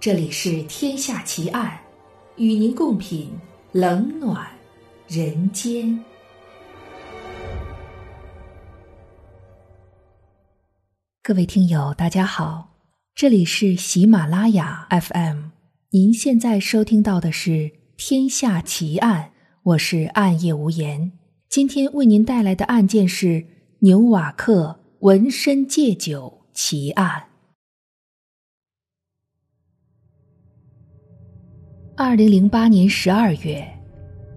这里是《天下奇案》，与您共品冷暖人间。各位听友，大家好，这里是喜马拉雅 FM，您现在收听到的是《天下奇案》，我是暗夜无言。今天为您带来的案件是纽瓦克纹身戒酒奇案。二零零八年十二月，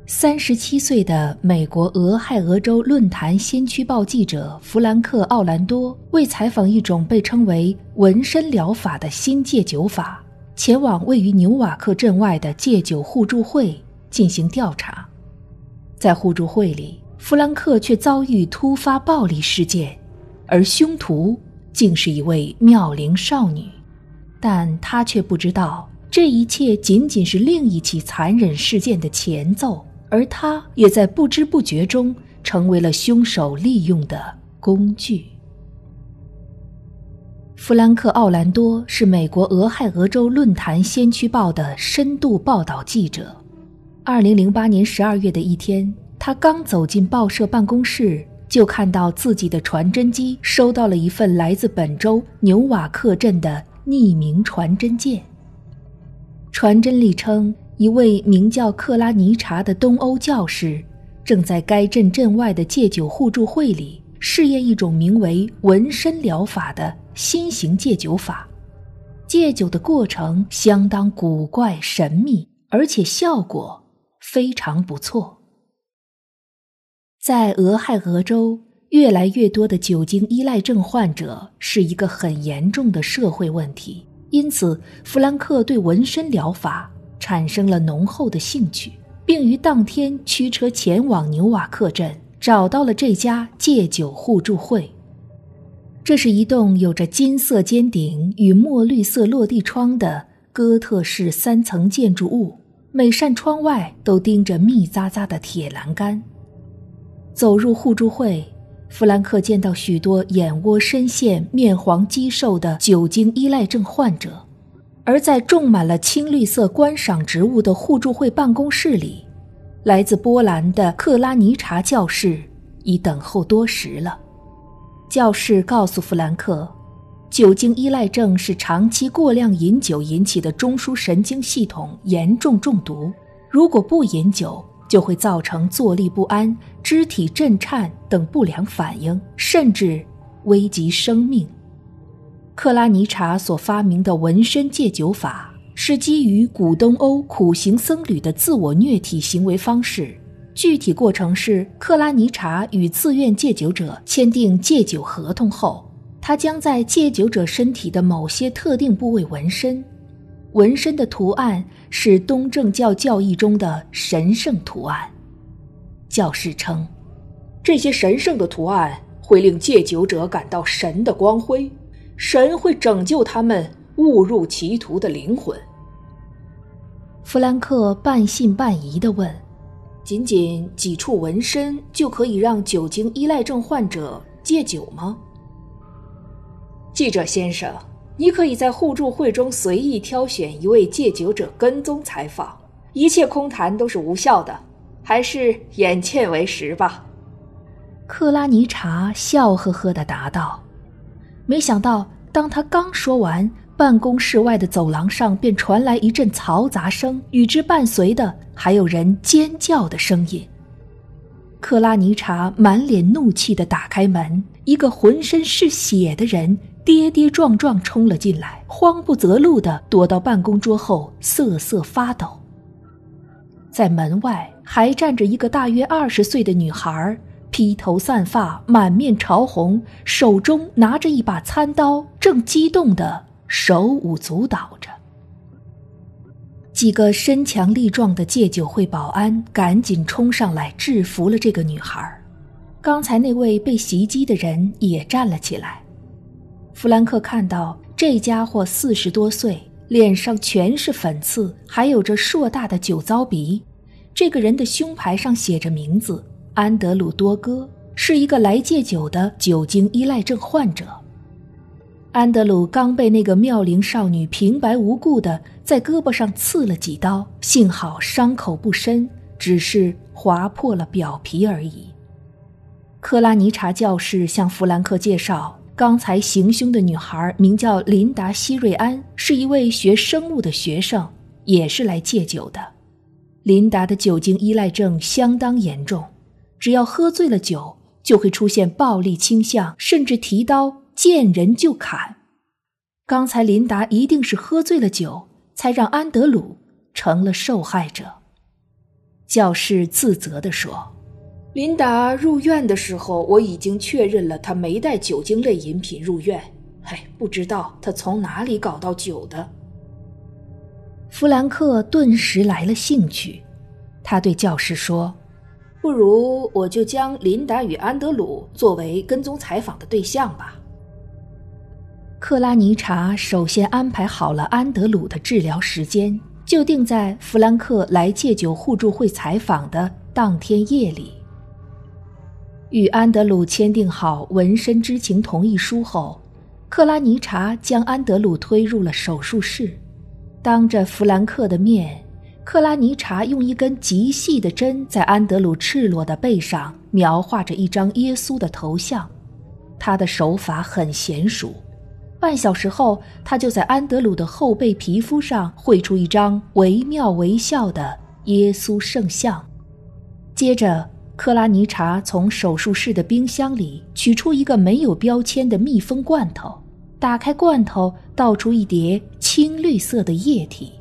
三十七岁的美国俄亥俄州论坛先驱报记者弗兰克·奥兰多为采访一种被称为纹身疗法的新戒酒法，前往位于纽瓦克镇外的戒酒互助会进行调查。在互助会里，弗兰克却遭遇突发暴力事件，而凶徒竟是一位妙龄少女，但他却不知道。这一切仅仅是另一起残忍事件的前奏，而他也在不知不觉中成为了凶手利用的工具。弗兰克·奥兰多是美国俄亥俄州论坛先驱报的深度报道记者。二零零八年十二月的一天，他刚走进报社办公室，就看到自己的传真机收到了一份来自本州纽瓦克镇的匿名传真件。传真里称，一位名叫克拉尼查的东欧教师，正在该镇镇外的戒酒互助会里试验一种名为纹身疗法的新型戒酒法。戒酒的过程相当古怪神秘，而且效果非常不错。在俄亥俄州，越来越多的酒精依赖症患者是一个很严重的社会问题。因此，弗兰克对纹身疗法产生了浓厚的兴趣，并于当天驱车前往纽瓦克镇，找到了这家戒酒互助会。这是一栋有着金色尖顶与墨绿色落地窗的哥特式三层建筑物，每扇窗外都钉着密匝匝的铁栏杆。走入互助会。弗兰克见到许多眼窝深陷、面黄肌瘦的酒精依赖症患者，而在种满了青绿色观赏植物的互助会办公室里，来自波兰的克拉尼查教士已等候多时了。教士告诉弗兰克，酒精依赖症是长期过量饮酒引起的中枢神经系统严重中毒，如果不饮酒。就会造成坐立不安、肢体震颤等不良反应，甚至危及生命。克拉尼查所发明的纹身戒酒法是基于古东欧苦行僧侣的自我虐体行为方式。具体过程是：克拉尼查与自愿戒酒者签订戒酒合同后，他将在戒酒者身体的某些特定部位纹身。纹身的图案是东正教教义中的神圣图案。教士称，这些神圣的图案会令戒酒者感到神的光辉，神会拯救他们误入歧途的灵魂。弗兰克半信半疑地问：“仅仅几处纹身就可以让酒精依赖症患者戒酒吗？”记者先生。你可以在互助会中随意挑选一位戒酒者跟踪采访，一切空谈都是无效的，还是眼见为实吧。”克拉尼查笑呵呵地答道。没想到，当他刚说完，办公室外的走廊上便传来一阵嘈杂声，与之伴随的还有人尖叫的声音。克拉尼查满脸怒气地打开门，一个浑身是血的人。跌跌撞撞冲了进来，慌不择路地躲到办公桌后，瑟瑟发抖。在门外还站着一个大约二十岁的女孩，披头散发，满面潮红，手中拿着一把餐刀，正激动地手舞足蹈着。几个身强力壮的戒酒会保安赶紧冲上来制服了这个女孩。刚才那位被袭击的人也站了起来。弗兰克看到这家伙四十多岁，脸上全是粉刺，还有着硕大的酒糟鼻。这个人的胸牌上写着名字安德鲁多戈，是一个来戒酒的酒精依赖症患者。安德鲁刚被那个妙龄少女平白无故的在胳膊上刺了几刀，幸好伤口不深，只是划破了表皮而已。克拉尼查教士向弗兰克介绍，刚才行凶的女孩名叫琳达·希瑞安，是一位学生物的学生，也是来戒酒的。琳达的酒精依赖症相当严重，只要喝醉了酒，就会出现暴力倾向，甚至提刀。见人就砍，刚才琳达一定是喝醉了酒，才让安德鲁成了受害者。教士自责地说：“琳达入院的时候，我已经确认了她没带酒精类饮品入院。哎，不知道她从哪里搞到酒的。”弗兰克顿时来了兴趣，他对教师说：“不如我就将琳达与安德鲁作为跟踪采访的对象吧。”克拉尼查首先安排好了安德鲁的治疗时间，就定在弗兰克来戒酒互助会采访的当天夜里。与安德鲁签订好纹身知情同意书后，克拉尼查将安德鲁推入了手术室，当着弗兰克的面，克拉尼查用一根极细的针在安德鲁赤裸的背上描画着一张耶稣的头像，他的手法很娴熟。半小时后，他就在安德鲁的后背皮肤上绘出一张惟妙惟肖的耶稣圣像。接着，克拉尼查从手术室的冰箱里取出一个没有标签的密封罐头，打开罐头，倒出一叠青绿色的液体。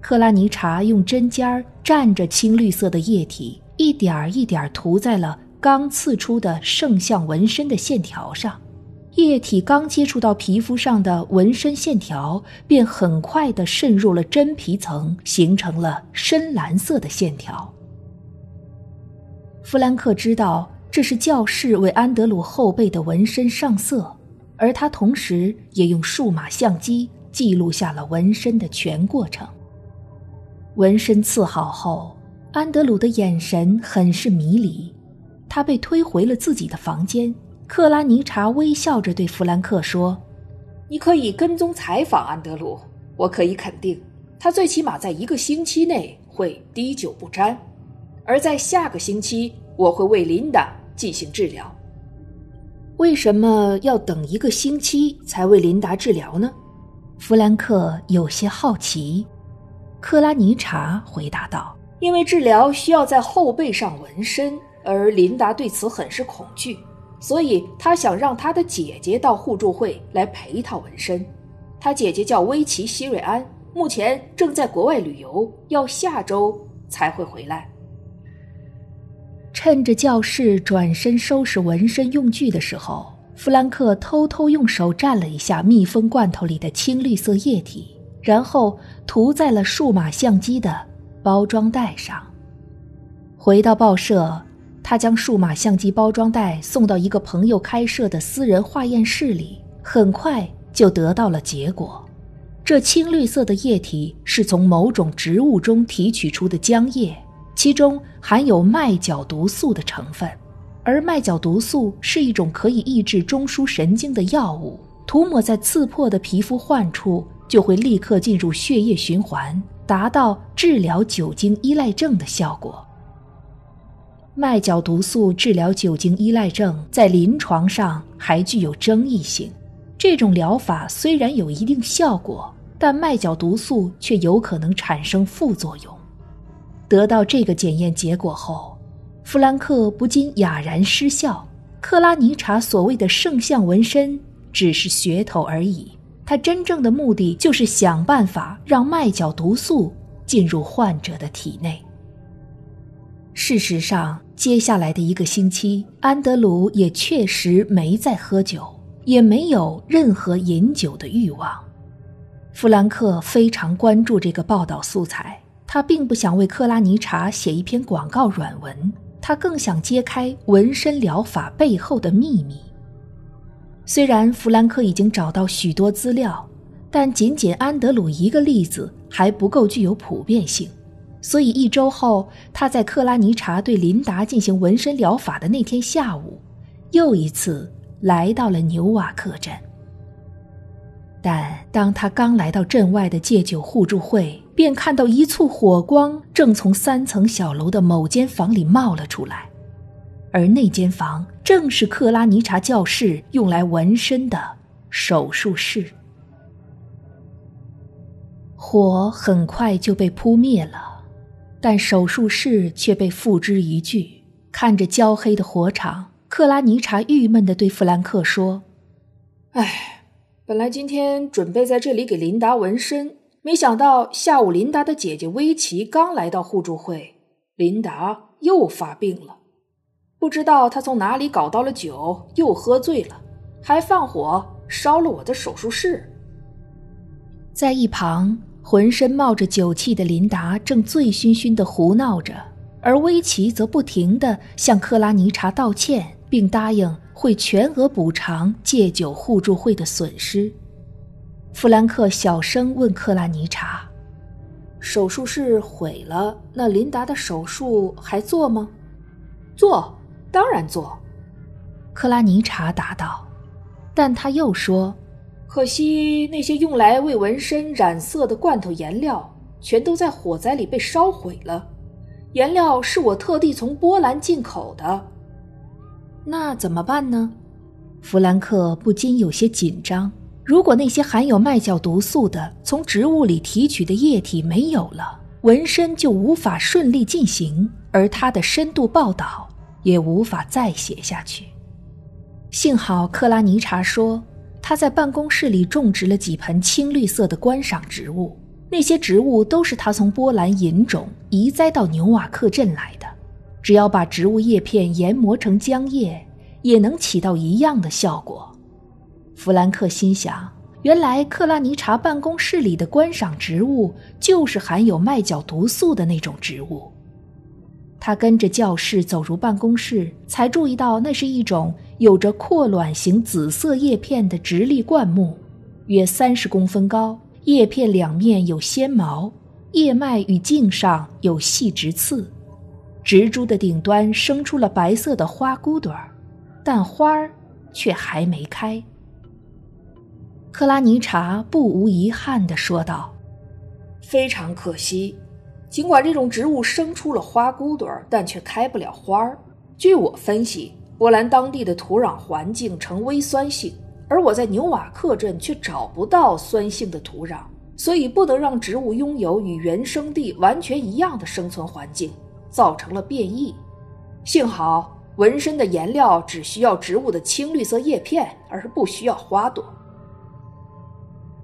克拉尼查用针尖儿蘸着青绿色的液体，一点儿一点儿涂在了刚刺出的圣像纹身的线条上。液体刚接触到皮肤上的纹身线条，便很快地渗入了真皮层，形成了深蓝色的线条。弗兰克知道这是教士为安德鲁后背的纹身上色，而他同时也用数码相机记录下了纹身的全过程。纹身刺好后，安德鲁的眼神很是迷离，他被推回了自己的房间。克拉尼查微笑着对弗兰克说：“你可以跟踪采访安德鲁，我可以肯定，他最起码在一个星期内会滴酒不沾。而在下个星期，我会为琳达进行治疗。为什么要等一个星期才为琳达治疗呢？”弗兰克有些好奇。克拉尼查回答道：“因为治疗需要在后背上纹身，而琳达对此很是恐惧。”所以他想让他的姐姐到互助会来陪他纹身。他姐姐叫威奇·希瑞安，目前正在国外旅游，要下周才会回来。趁着教室转身收拾纹身用具的时候，弗兰克偷偷用手蘸了一下密封罐头里的青绿色液体，然后涂在了数码相机的包装袋上。回到报社。他将数码相机包装袋送到一个朋友开设的私人化验室里，很快就得到了结果。这青绿色的液体是从某种植物中提取出的浆液，其中含有麦角毒素的成分。而麦角毒素是一种可以抑制中枢神经的药物，涂抹在刺破的皮肤患处，就会立刻进入血液循环，达到治疗酒精依赖症的效果。麦角毒素治疗酒精依赖症在临床上还具有争议性。这种疗法虽然有一定效果，但麦角毒素却有可能产生副作用。得到这个检验结果后，弗兰克不禁哑然失笑。克拉尼查所谓的圣像纹身只是噱头而已，他真正的目的就是想办法让麦角毒素进入患者的体内。事实上。接下来的一个星期，安德鲁也确实没再喝酒，也没有任何饮酒的欲望。弗兰克非常关注这个报道素材，他并不想为克拉尼查写一篇广告软文，他更想揭开纹身疗法背后的秘密。虽然弗兰克已经找到许多资料，但仅仅安德鲁一个例子还不够具有普遍性。所以一周后，他在克拉尼查对琳达进行纹身疗法的那天下午，又一次来到了纽瓦克镇。但当他刚来到镇外的戒酒互助会，便看到一簇火光正从三层小楼的某间房里冒了出来，而那间房正是克拉尼查教室用来纹身的手术室。火很快就被扑灭了，但手术室却被付之一炬。看着焦黑的火场，克拉尼查郁闷地对弗兰克说：“唉，本来今天准备在这里给琳达纹身，没想到下午琳达的姐姐薇琪刚来到互助会，琳达又发病了。不知道她从哪里搞到了酒，又喝醉了，还放火烧了我的手术室。”在一旁。浑身冒着酒气的琳达正醉醺醺的胡闹着，而威奇则不停的向克拉尼查道歉，并答应会全额补偿戒酒互助会的损失。弗兰克小声问克拉尼查：“手术室毁了，那琳达的手术还做吗？”“做，当然做。”克拉尼查答道。但他又说。可惜那些用来为纹身染色的罐头颜料全都在火灾里被烧毁了。颜料是我特地从波兰进口的，那怎么办呢？弗兰克不禁有些紧张。如果那些含有麦角毒素的从植物里提取的液体没有了，纹身就无法顺利进行，而他的深度报道也无法再写下去。幸好克拉尼查说。他在办公室里种植了几盆青绿色的观赏植物，那些植物都是他从波兰引种移栽到纽瓦克镇来的。只要把植物叶片研磨成浆液，也能起到一样的效果。弗兰克心想：原来克拉尼查办公室里的观赏植物就是含有麦角毒素的那种植物。他跟着教室走入办公室，才注意到那是一种。有着阔卵形紫色叶片的直立灌木，约三十公分高，叶片两面有纤毛，叶脉与茎上有细直刺，植株的顶端生出了白色的花骨朵儿，但花儿却还没开。克拉尼查不无遗憾地说道：“非常可惜，尽管这种植物生出了花骨朵儿，但却开不了花儿。据我分析。”波兰当地的土壤环境呈微酸性，而我在纽瓦克镇却找不到酸性的土壤，所以不能让植物拥有与原生地完全一样的生存环境，造成了变异。幸好纹身的颜料只需要植物的青绿色叶片，而不需要花朵。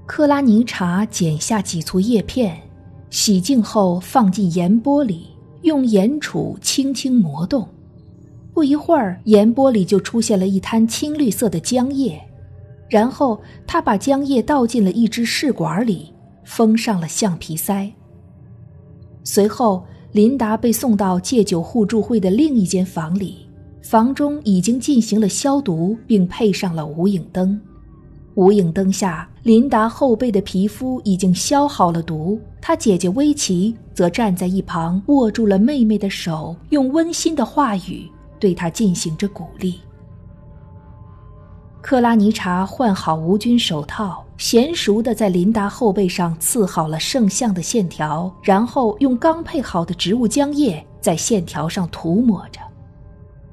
克拉尼查剪下几簇叶片，洗净后放进盐钵里，用盐杵轻轻磨动。不一会儿，盐钵里就出现了一滩青绿色的浆液，然后他把浆液倒进了一只试管里，封上了橡皮塞。随后，琳达被送到戒酒互助会的另一间房里，房中已经进行了消毒，并配上了无影灯。无影灯下，琳达后背的皮肤已经消好了毒，她姐姐薇琪则站在一旁，握住了妹妹的手，用温馨的话语。对她进行着鼓励。克拉尼查换好无菌手套，娴熟地在琳达后背上刺好了圣像的线条，然后用刚配好的植物浆液在线条上涂抹着。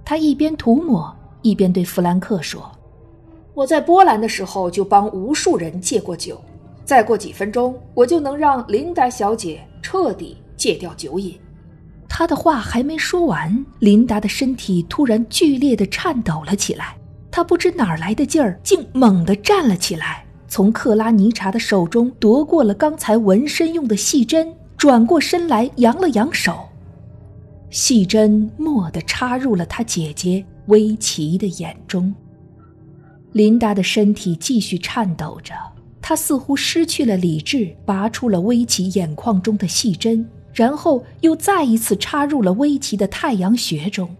他一边涂抹，一边对弗兰克说：“我在波兰的时候就帮无数人戒过酒，再过几分钟，我就能让琳达小姐彻底戒掉酒瘾。”他的话还没说完，琳达的身体突然剧烈的颤抖了起来。她不知哪来的劲儿，竟猛地站了起来，从克拉尼查的手中夺过了刚才纹身用的细针，转过身来，扬了扬手，细针蓦地插入了他姐姐薇琪的眼中。琳达的身体继续颤抖着，她似乎失去了理智，拔出了薇琪眼眶中的细针。然后又再一次插入了威奇的太阳穴中，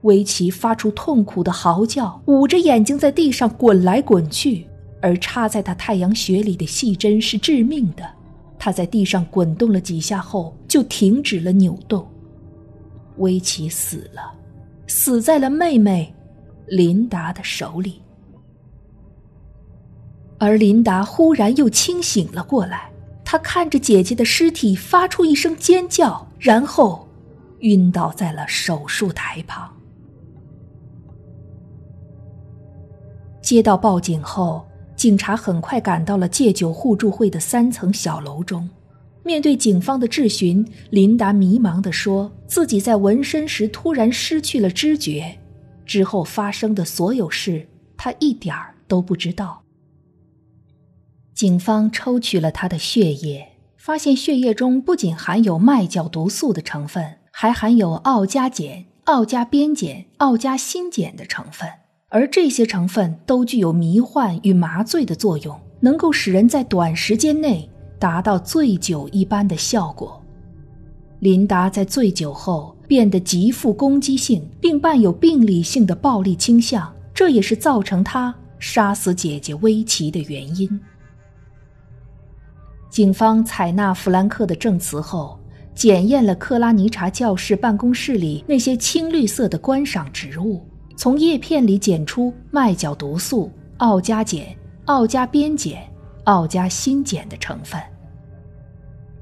威奇发出痛苦的嚎叫，捂着眼睛在地上滚来滚去。而插在他太阳穴里的细针是致命的，他在地上滚动了几下后就停止了扭动。威奇死了，死在了妹妹琳达的手里。而琳达忽然又清醒了过来，她看着姐姐的尸体，发出一声尖叫，然后晕倒在了手术台旁。接到报警后，警察很快赶到了戒酒互助会的三层小楼中。面对警方的质询，琳达迷茫地说自己在纹身时突然失去了知觉，之后发生的所有事，她一点儿都不知道。警方抽取了他的血液，发现血液中不仅含有麦角毒素的成分，还含有奥加碱、奥加边碱、奥加辛碱的成分。而这些成分都具有迷幻与麻醉的作用，能够使人在短时间内达到醉酒一般的效果。琳达在醉酒后变得极富攻击性，并伴有病理性的暴力倾向，这也是造成她杀死姐姐薇琪的原因。警方采纳弗兰克的证词后，检验了克拉尼查教室办公室里那些青绿色的观赏植物。从叶片里检出麦角毒素、奥加碱、奥加边碱、奥加辛碱的成分。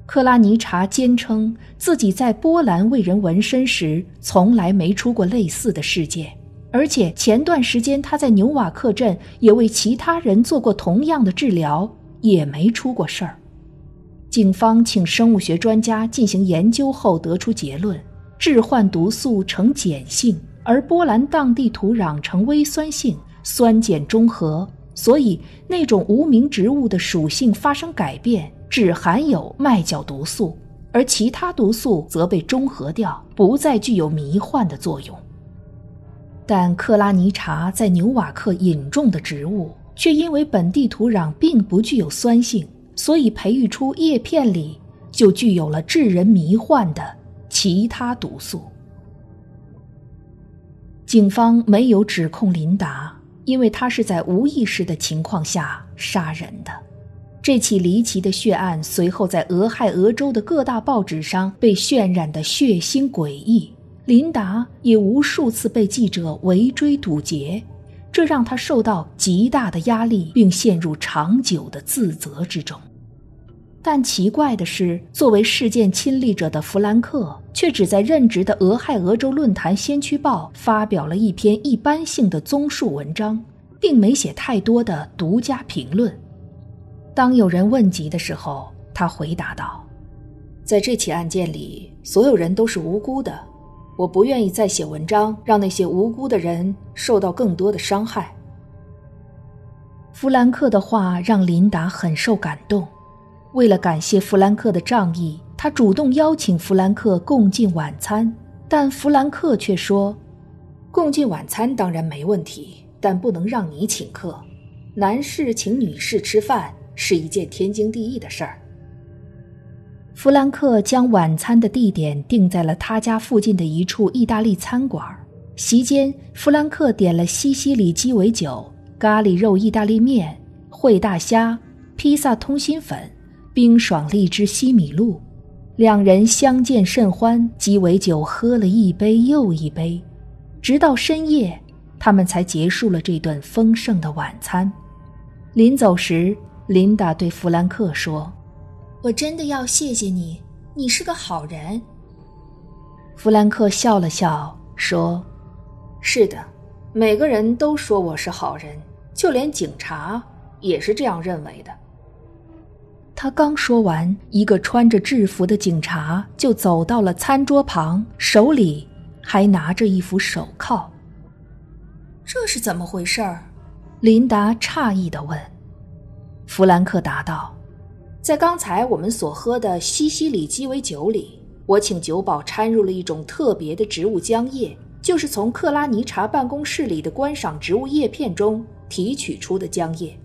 克拉尼查坚称自己在波兰为人纹身时从来没出过类似的事件，而且前段时间他在纽瓦克镇也为其他人做过同样的治疗，也没出过事儿。警方请生物学专家进行研究后得出结论：致幻毒素呈碱性。而波兰当地土壤呈微酸性，酸碱中和，所以那种无名植物的属性发生改变，只含有麦角毒素，而其他毒素则被中和掉，不再具有迷幻的作用。但克拉尼查在纽瓦克引种的植物，却因为本地土壤并不具有酸性，所以培育出叶片里就具有了致人迷幻的其他毒素。警方没有指控琳达，因为她是在无意识的情况下杀人的。这起离奇的血案随后在俄亥俄州的各大报纸上被渲染的血腥诡异，琳达也无数次被记者围追堵截，这让他受到极大的压力，并陷入长久的自责之中。但奇怪的是，作为事件亲历者的弗兰克，却只在任职的俄亥俄州论坛先驱报发表了一篇一般性的综述文章，并没写太多的独家评论。当有人问及的时候，他回答道：“在这起案件里，所有人都是无辜的，我不愿意再写文章，让那些无辜的人受到更多的伤害。”弗兰克的话让琳达很受感动。为了感谢弗兰克的仗义，他主动邀请弗兰克共进晚餐，但弗兰克却说：“共进晚餐当然没问题，但不能让你请客。男士请女士吃饭是一件天经地义的事儿。”弗兰克将晚餐的地点定在了他家附近的一处意大利餐馆。席间，弗兰克点了西西里鸡尾酒、咖喱肉意大利面、烩大虾、披萨通心粉。冰爽荔枝西米露，两人相见甚欢，鸡尾酒喝了一杯又一杯，直到深夜，他们才结束了这顿丰盛的晚餐。临走时，琳达对弗兰克说：“我真的要谢谢你，你是个好人。”弗兰克笑了笑说：“是的，每个人都说我是好人，就连警察也是这样认为的。”他刚说完，一个穿着制服的警察就走到了餐桌旁，手里还拿着一副手铐。这是怎么回事儿？琳达诧异地问。弗兰克答道：“在刚才我们所喝的西西里鸡尾酒里，我请酒保掺入了一种特别的植物浆液，就是从克拉尼查办公室里的观赏植物叶片中提取出的浆液。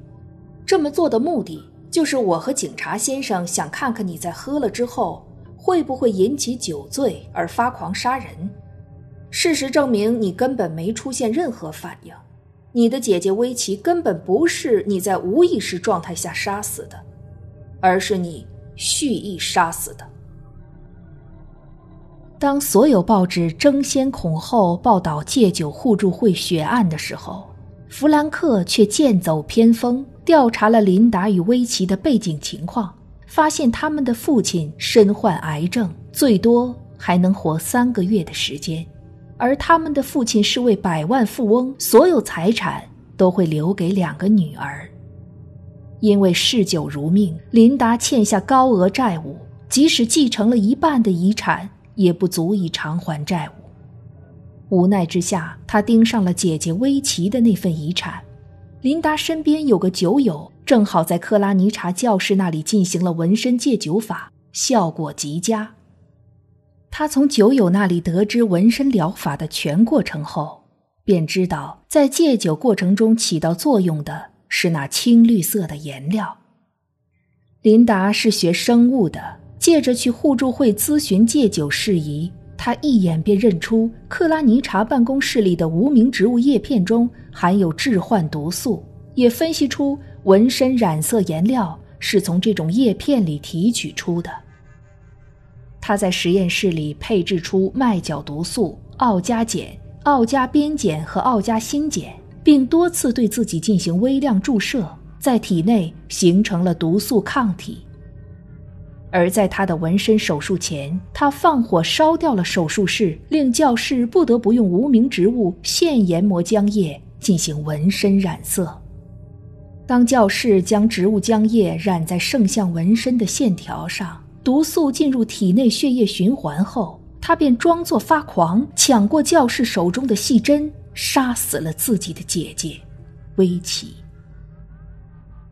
这么做的目的。”就是我和警察先生想看看你在喝了之后会不会引起酒醉而发狂杀人。事实证明，你根本没出现任何反应。你的姐姐薇琪根本不是你在无意识状态下杀死的，而是你蓄意杀死的。当所有报纸争先恐后报道戒酒互助会血案的时候，弗兰克却剑走偏锋。调查了琳达与威奇的背景情况，发现他们的父亲身患癌症，最多还能活三个月的时间，而他们的父亲是位百万富翁，所有财产都会留给两个女儿。因为嗜酒如命，琳达欠下高额债务，即使继承了一半的遗产，也不足以偿还债务。无奈之下，他盯上了姐姐威奇的那份遗产。琳达身边有个酒友，正好在克拉尼查教士那里进行了纹身戒酒法，效果极佳。他从酒友那里得知纹身疗法的全过程后，便知道在戒酒过程中起到作用的是那青绿色的颜料。琳达是学生物的，借着去互助会咨询戒酒事宜。他一眼便认出克拉尼查办公室里的无名植物叶片中含有致幻毒素，也分析出纹身染色颜料是从这种叶片里提取出的。他在实验室里配制出麦角毒素、奥加碱、奥加边碱和奥加辛碱，并多次对自己进行微量注射，在体内形成了毒素抗体。而在他的纹身手术前，他放火烧掉了手术室，令教室不得不用无名植物现研磨浆液进行纹身染色。当教室将植物浆液染在圣像纹身的线条上，毒素进入体内血液循环后，他便装作发狂，抢过教室手中的细针，杀死了自己的姐姐，威奇。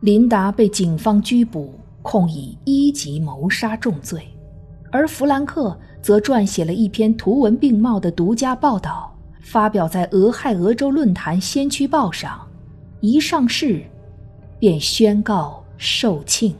琳达被警方拘捕。控以一级谋杀重罪，而弗兰克则撰写了一篇图文并茂的独家报道，发表在俄亥俄州论坛先驱报上，一上市，便宣告售罄。